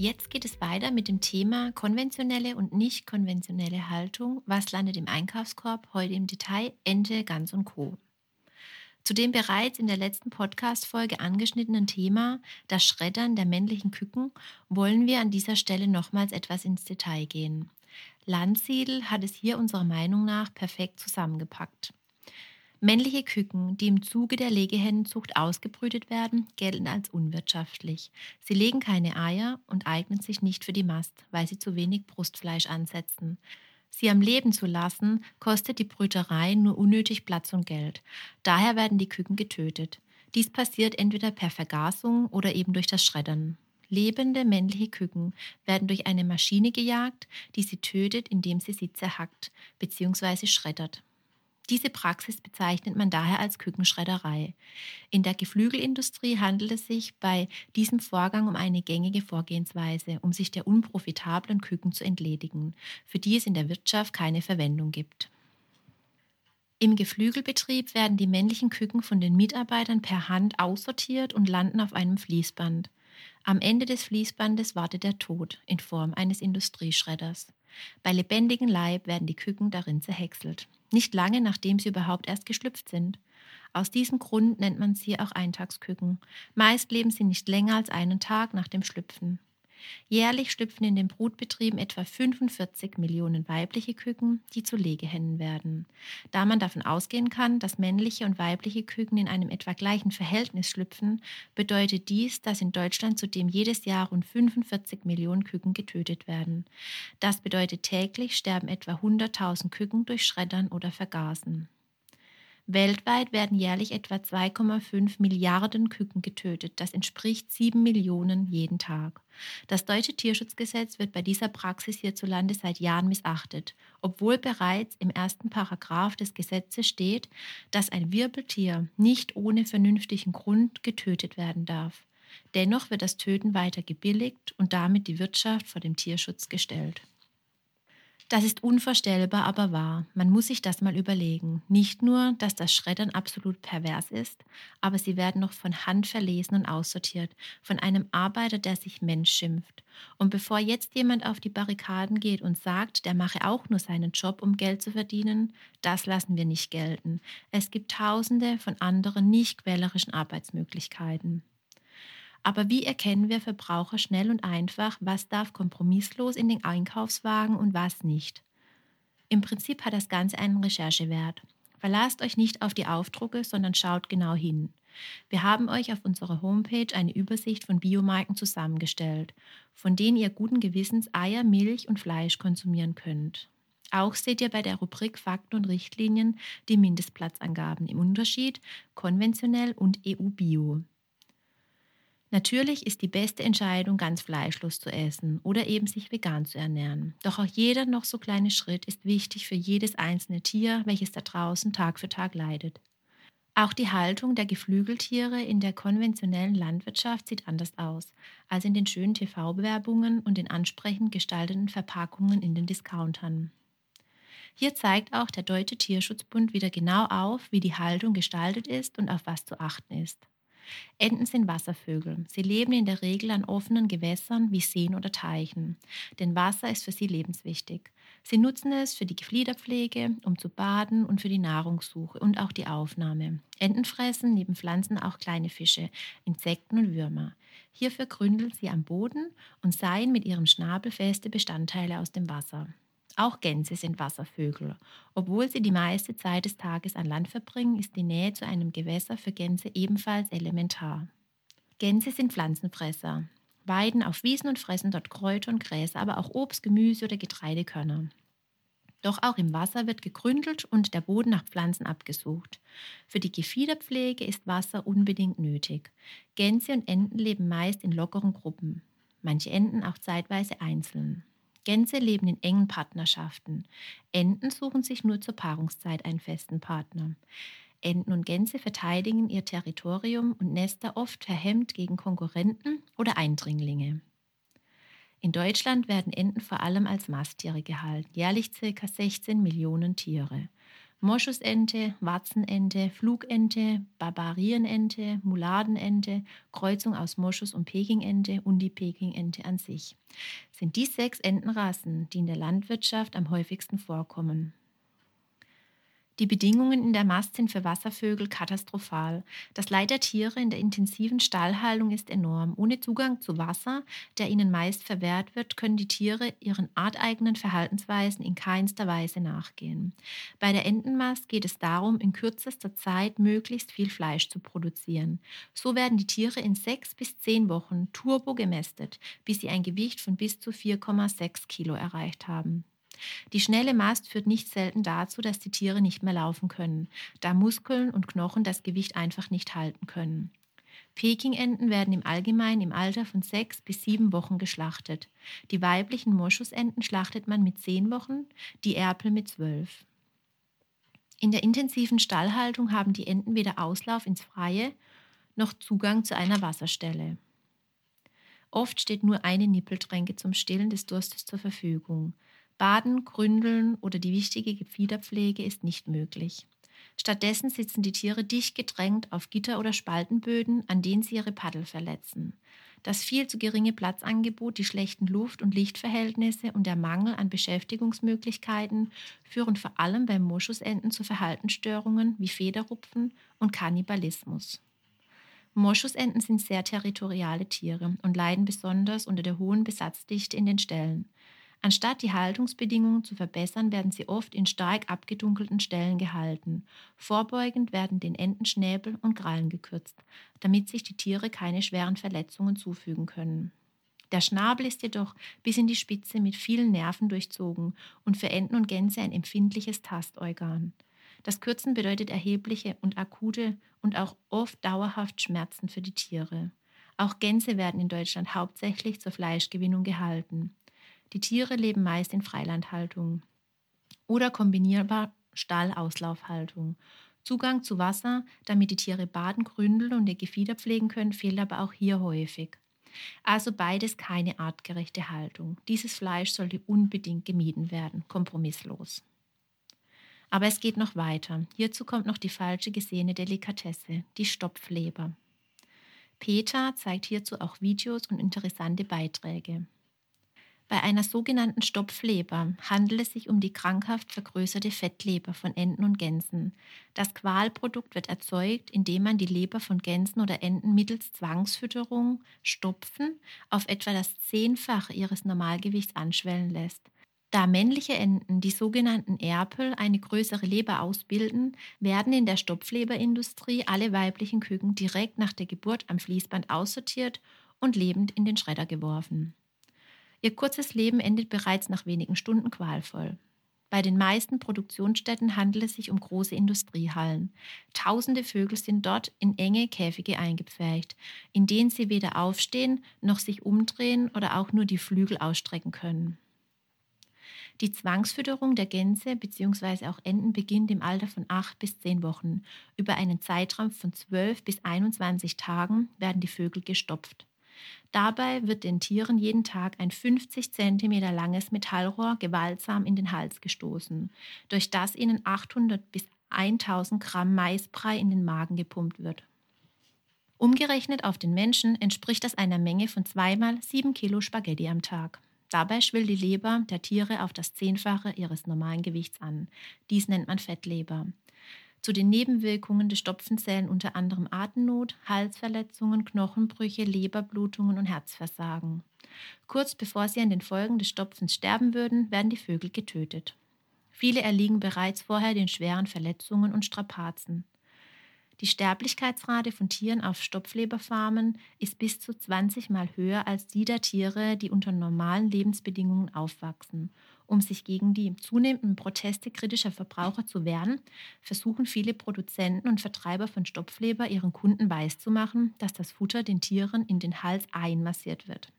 Jetzt geht es weiter mit dem Thema konventionelle und nicht konventionelle Haltung. Was landet im Einkaufskorb? Heute im Detail Ente, Gans und Co. Zu dem bereits in der letzten Podcast-Folge angeschnittenen Thema, das Schreddern der männlichen Küken, wollen wir an dieser Stelle nochmals etwas ins Detail gehen. Landsiedel hat es hier unserer Meinung nach perfekt zusammengepackt. Männliche Küken, die im Zuge der Legehennenzucht ausgebrütet werden, gelten als unwirtschaftlich. Sie legen keine Eier und eignen sich nicht für die Mast, weil sie zu wenig Brustfleisch ansetzen. Sie am Leben zu lassen, kostet die Brüterei nur unnötig Platz und Geld. Daher werden die Küken getötet. Dies passiert entweder per Vergasung oder eben durch das Schreddern. Lebende männliche Küken werden durch eine Maschine gejagt, die sie tötet, indem sie sie zerhackt bzw. schreddert. Diese Praxis bezeichnet man daher als Kükenschredderei. In der Geflügelindustrie handelt es sich bei diesem Vorgang um eine gängige Vorgehensweise, um sich der unprofitablen Küken zu entledigen, für die es in der Wirtschaft keine Verwendung gibt. Im Geflügelbetrieb werden die männlichen Küken von den Mitarbeitern per Hand aussortiert und landen auf einem Fließband. Am Ende des Fließbandes wartet der Tod in Form eines Industrieschredders. Bei lebendigem Leib werden die Küken darin zerhäckselt nicht lange nachdem sie überhaupt erst geschlüpft sind. Aus diesem Grund nennt man sie auch Eintagsküken. Meist leben sie nicht länger als einen Tag nach dem Schlüpfen. Jährlich schlüpfen in den Brutbetrieben etwa 45 Millionen weibliche Küken, die zu Legehennen werden. Da man davon ausgehen kann, dass männliche und weibliche Küken in einem etwa gleichen Verhältnis schlüpfen, bedeutet dies, dass in Deutschland zudem jedes Jahr rund 45 Millionen Küken getötet werden. Das bedeutet täglich sterben etwa 100.000 Küken durch Schreddern oder Vergasen. Weltweit werden jährlich etwa 2,5 Milliarden Küken getötet. Das entspricht 7 Millionen jeden Tag. Das deutsche Tierschutzgesetz wird bei dieser Praxis hierzulande seit Jahren missachtet, obwohl bereits im ersten Paragraph des Gesetzes steht, dass ein Wirbeltier nicht ohne vernünftigen Grund getötet werden darf. Dennoch wird das Töten weiter gebilligt und damit die Wirtschaft vor dem Tierschutz gestellt. Das ist unvorstellbar, aber wahr. Man muss sich das mal überlegen. Nicht nur, dass das Schreddern absolut pervers ist, aber sie werden noch von Hand verlesen und aussortiert, von einem Arbeiter, der sich Mensch schimpft. Und bevor jetzt jemand auf die Barrikaden geht und sagt, der mache auch nur seinen Job, um Geld zu verdienen, das lassen wir nicht gelten. Es gibt tausende von anderen nicht quälerischen Arbeitsmöglichkeiten. Aber wie erkennen wir Verbraucher schnell und einfach, was darf kompromisslos in den Einkaufswagen und was nicht? Im Prinzip hat das Ganze einen Recherchewert. Verlasst euch nicht auf die Aufdrucke, sondern schaut genau hin. Wir haben euch auf unserer Homepage eine Übersicht von Biomarken zusammengestellt, von denen ihr guten Gewissens Eier, Milch und Fleisch konsumieren könnt. Auch seht ihr bei der Rubrik Fakten und Richtlinien die Mindestplatzangaben im Unterschied konventionell und EU-Bio. Natürlich ist die beste Entscheidung, ganz fleischlos zu essen oder eben sich vegan zu ernähren. Doch auch jeder noch so kleine Schritt ist wichtig für jedes einzelne Tier, welches da draußen Tag für Tag leidet. Auch die Haltung der Geflügeltiere in der konventionellen Landwirtschaft sieht anders aus als in den schönen TV-Bewerbungen und den ansprechend gestalteten Verpackungen in den Discountern. Hier zeigt auch der Deutsche Tierschutzbund wieder genau auf, wie die Haltung gestaltet ist und auf was zu achten ist. Enten sind Wasservögel. Sie leben in der Regel an offenen Gewässern wie Seen oder Teichen, denn Wasser ist für sie lebenswichtig. Sie nutzen es für die Gefliederpflege, um zu baden und für die Nahrungssuche und auch die Aufnahme. Enten fressen neben Pflanzen auch kleine Fische, Insekten und Würmer. Hierfür gründeln sie am Boden und seien mit ihrem Schnabel feste Bestandteile aus dem Wasser. Auch Gänse sind Wasservögel. Obwohl sie die meiste Zeit des Tages an Land verbringen, ist die Nähe zu einem Gewässer für Gänse ebenfalls elementar. Gänse sind Pflanzenfresser, weiden auf Wiesen und fressen dort Kräuter und Gräser, aber auch Obst, Gemüse oder Getreidekörner. Doch auch im Wasser wird gegründelt und der Boden nach Pflanzen abgesucht. Für die Gefiederpflege ist Wasser unbedingt nötig. Gänse und Enten leben meist in lockeren Gruppen, manche Enten auch zeitweise einzeln. Gänse leben in engen Partnerschaften. Enten suchen sich nur zur Paarungszeit einen festen Partner. Enten und Gänse verteidigen ihr Territorium und Nester oft verhemmt gegen Konkurrenten oder Eindringlinge. In Deutschland werden Enten vor allem als Masttiere gehalten, jährlich ca. 16 Millionen Tiere. Moschusente, Watzenente, Flugente, Barbarienente, Muladenente, Kreuzung aus Moschus und Pekingente und die Pekingente an sich sind die sechs Entenrassen, die in der Landwirtschaft am häufigsten vorkommen. Die Bedingungen in der Mast sind für Wasservögel katastrophal. Das Leid der Tiere in der intensiven Stallhaltung ist enorm. Ohne Zugang zu Wasser, der ihnen meist verwehrt wird, können die Tiere ihren arteigenen Verhaltensweisen in keinster Weise nachgehen. Bei der Entenmast geht es darum, in kürzester Zeit möglichst viel Fleisch zu produzieren. So werden die Tiere in sechs bis zehn Wochen turbo gemästet, bis sie ein Gewicht von bis zu 4,6 Kilo erreicht haben. Die schnelle Mast führt nicht selten dazu, dass die Tiere nicht mehr laufen können, da Muskeln und Knochen das Gewicht einfach nicht halten können. Pekingenten werden im Allgemeinen im Alter von sechs bis sieben Wochen geschlachtet. Die weiblichen Moschusenten schlachtet man mit zehn Wochen, die Erpel mit zwölf. In der intensiven Stallhaltung haben die Enten weder Auslauf ins Freie noch Zugang zu einer Wasserstelle. Oft steht nur eine Nippeltränke zum Stillen des Durstes zur Verfügung. Baden, Gründeln oder die wichtige Gefiederpflege ist nicht möglich. Stattdessen sitzen die Tiere dicht gedrängt auf Gitter- oder Spaltenböden, an denen sie ihre Paddel verletzen. Das viel zu geringe Platzangebot, die schlechten Luft- und Lichtverhältnisse und der Mangel an Beschäftigungsmöglichkeiten führen vor allem beim Moschusenten zu Verhaltensstörungen wie Federrupfen und Kannibalismus. Moschusenten sind sehr territoriale Tiere und leiden besonders unter der hohen Besatzdichte in den Ställen. Anstatt die Haltungsbedingungen zu verbessern, werden sie oft in stark abgedunkelten Stellen gehalten. Vorbeugend werden den Enten Schnäbel und Krallen gekürzt, damit sich die Tiere keine schweren Verletzungen zufügen können. Der Schnabel ist jedoch bis in die Spitze mit vielen Nerven durchzogen und für Enten und Gänse ein empfindliches Tastorgan. Das Kürzen bedeutet erhebliche und akute und auch oft dauerhaft Schmerzen für die Tiere. Auch Gänse werden in Deutschland hauptsächlich zur Fleischgewinnung gehalten. Die Tiere leben meist in Freilandhaltung oder kombinierbar Stallauslaufhaltung. Zugang zu Wasser, damit die Tiere baden, gründeln und ihr Gefieder pflegen können, fehlt aber auch hier häufig. Also beides keine artgerechte Haltung. Dieses Fleisch sollte unbedingt gemieden werden, kompromisslos. Aber es geht noch weiter. Hierzu kommt noch die falsche gesehene Delikatesse, die Stopfleber. Peter zeigt hierzu auch Videos und interessante Beiträge. Bei einer sogenannten Stopfleber handelt es sich um die krankhaft vergrößerte Fettleber von Enten und Gänsen. Das Qualprodukt wird erzeugt, indem man die Leber von Gänsen oder Enten mittels Zwangsfütterung, Stopfen, auf etwa das Zehnfache ihres Normalgewichts anschwellen lässt. Da männliche Enten, die sogenannten Erpel, eine größere Leber ausbilden, werden in der Stopfleberindustrie alle weiblichen Küken direkt nach der Geburt am Fließband aussortiert und lebend in den Schredder geworfen. Ihr kurzes Leben endet bereits nach wenigen Stunden qualvoll. Bei den meisten Produktionsstätten handelt es sich um große Industriehallen. Tausende Vögel sind dort in enge Käfige eingepfercht, in denen sie weder aufstehen noch sich umdrehen oder auch nur die Flügel ausstrecken können. Die Zwangsfütterung der Gänse bzw. auch Enten beginnt im Alter von 8 bis 10 Wochen. Über einen Zeitraum von 12 bis 21 Tagen werden die Vögel gestopft. Dabei wird den Tieren jeden Tag ein 50 cm langes Metallrohr gewaltsam in den Hals gestoßen, durch das ihnen 800 bis 1000 Gramm Maisbrei in den Magen gepumpt wird. Umgerechnet auf den Menschen entspricht das einer Menge von zweimal 7 Kilo Spaghetti am Tag. Dabei schwillt die Leber der Tiere auf das Zehnfache ihres normalen Gewichts an. Dies nennt man Fettleber. Zu den Nebenwirkungen des Stopfens zählen unter anderem Atemnot, Halsverletzungen, Knochenbrüche, Leberblutungen und Herzversagen. Kurz bevor sie an den Folgen des Stopfens sterben würden, werden die Vögel getötet. Viele erliegen bereits vorher den schweren Verletzungen und Strapazen. Die Sterblichkeitsrate von Tieren auf Stopfleberfarmen ist bis zu 20 Mal höher als die der Tiere, die unter normalen Lebensbedingungen aufwachsen Um sich gegen die zunehmenden Proteste kritischer Verbraucher zu wehren, versuchen viele Produzenten und Vertreiber von Stopfleber ihren Kunden weiszumachen, dass das Futter den Tieren in den Hals einmassiert wird.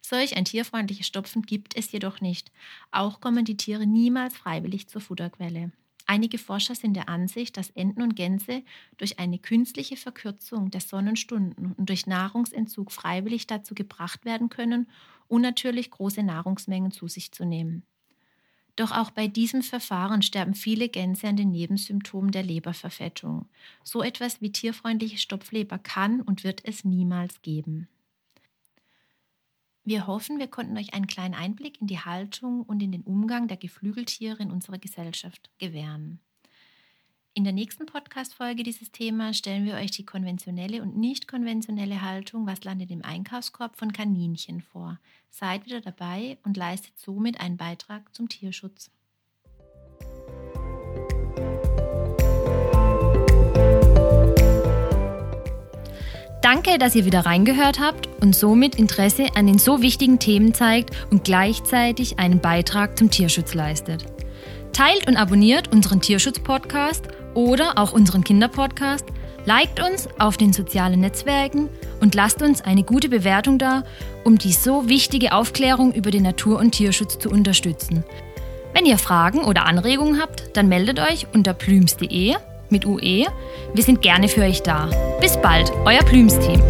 Solch ein tierfreundliches Stopfen gibt es jedoch nicht. Auch kommen die Tiere niemals freiwillig zur Futterquelle. Einige Forscher sind der Ansicht, dass Enten und Gänse durch eine künstliche Verkürzung der Sonnenstunden und durch Nahrungsentzug freiwillig dazu gebracht werden können, unnatürlich große Nahrungsmengen zu sich zu nehmen. Doch auch bei diesem Verfahren sterben viele Gänse an den Nebensymptomen der Leberverfettung. So etwas wie tierfreundliche Stopfleber kann und wird es niemals geben. Wir hoffen, wir konnten euch einen kleinen Einblick in die Haltung und in den Umgang der Geflügeltiere in unserer Gesellschaft gewähren. In der nächsten Podcast-Folge dieses Thema stellen wir euch die konventionelle und nicht konventionelle Haltung, was landet im Einkaufskorb von Kaninchen vor. Seid wieder dabei und leistet somit einen Beitrag zum Tierschutz. Danke, dass ihr wieder reingehört habt und somit Interesse an den so wichtigen Themen zeigt und gleichzeitig einen Beitrag zum Tierschutz leistet. Teilt und abonniert unseren Tierschutz-Podcast oder auch unseren Kinderpodcast, liked uns auf den sozialen Netzwerken und lasst uns eine gute Bewertung da, um die so wichtige Aufklärung über den Natur- und Tierschutz zu unterstützen. Wenn ihr Fragen oder Anregungen habt, dann meldet euch unter plüms.de mit UE. Wir sind gerne für euch da. Bis bald, euer Plüms-Team.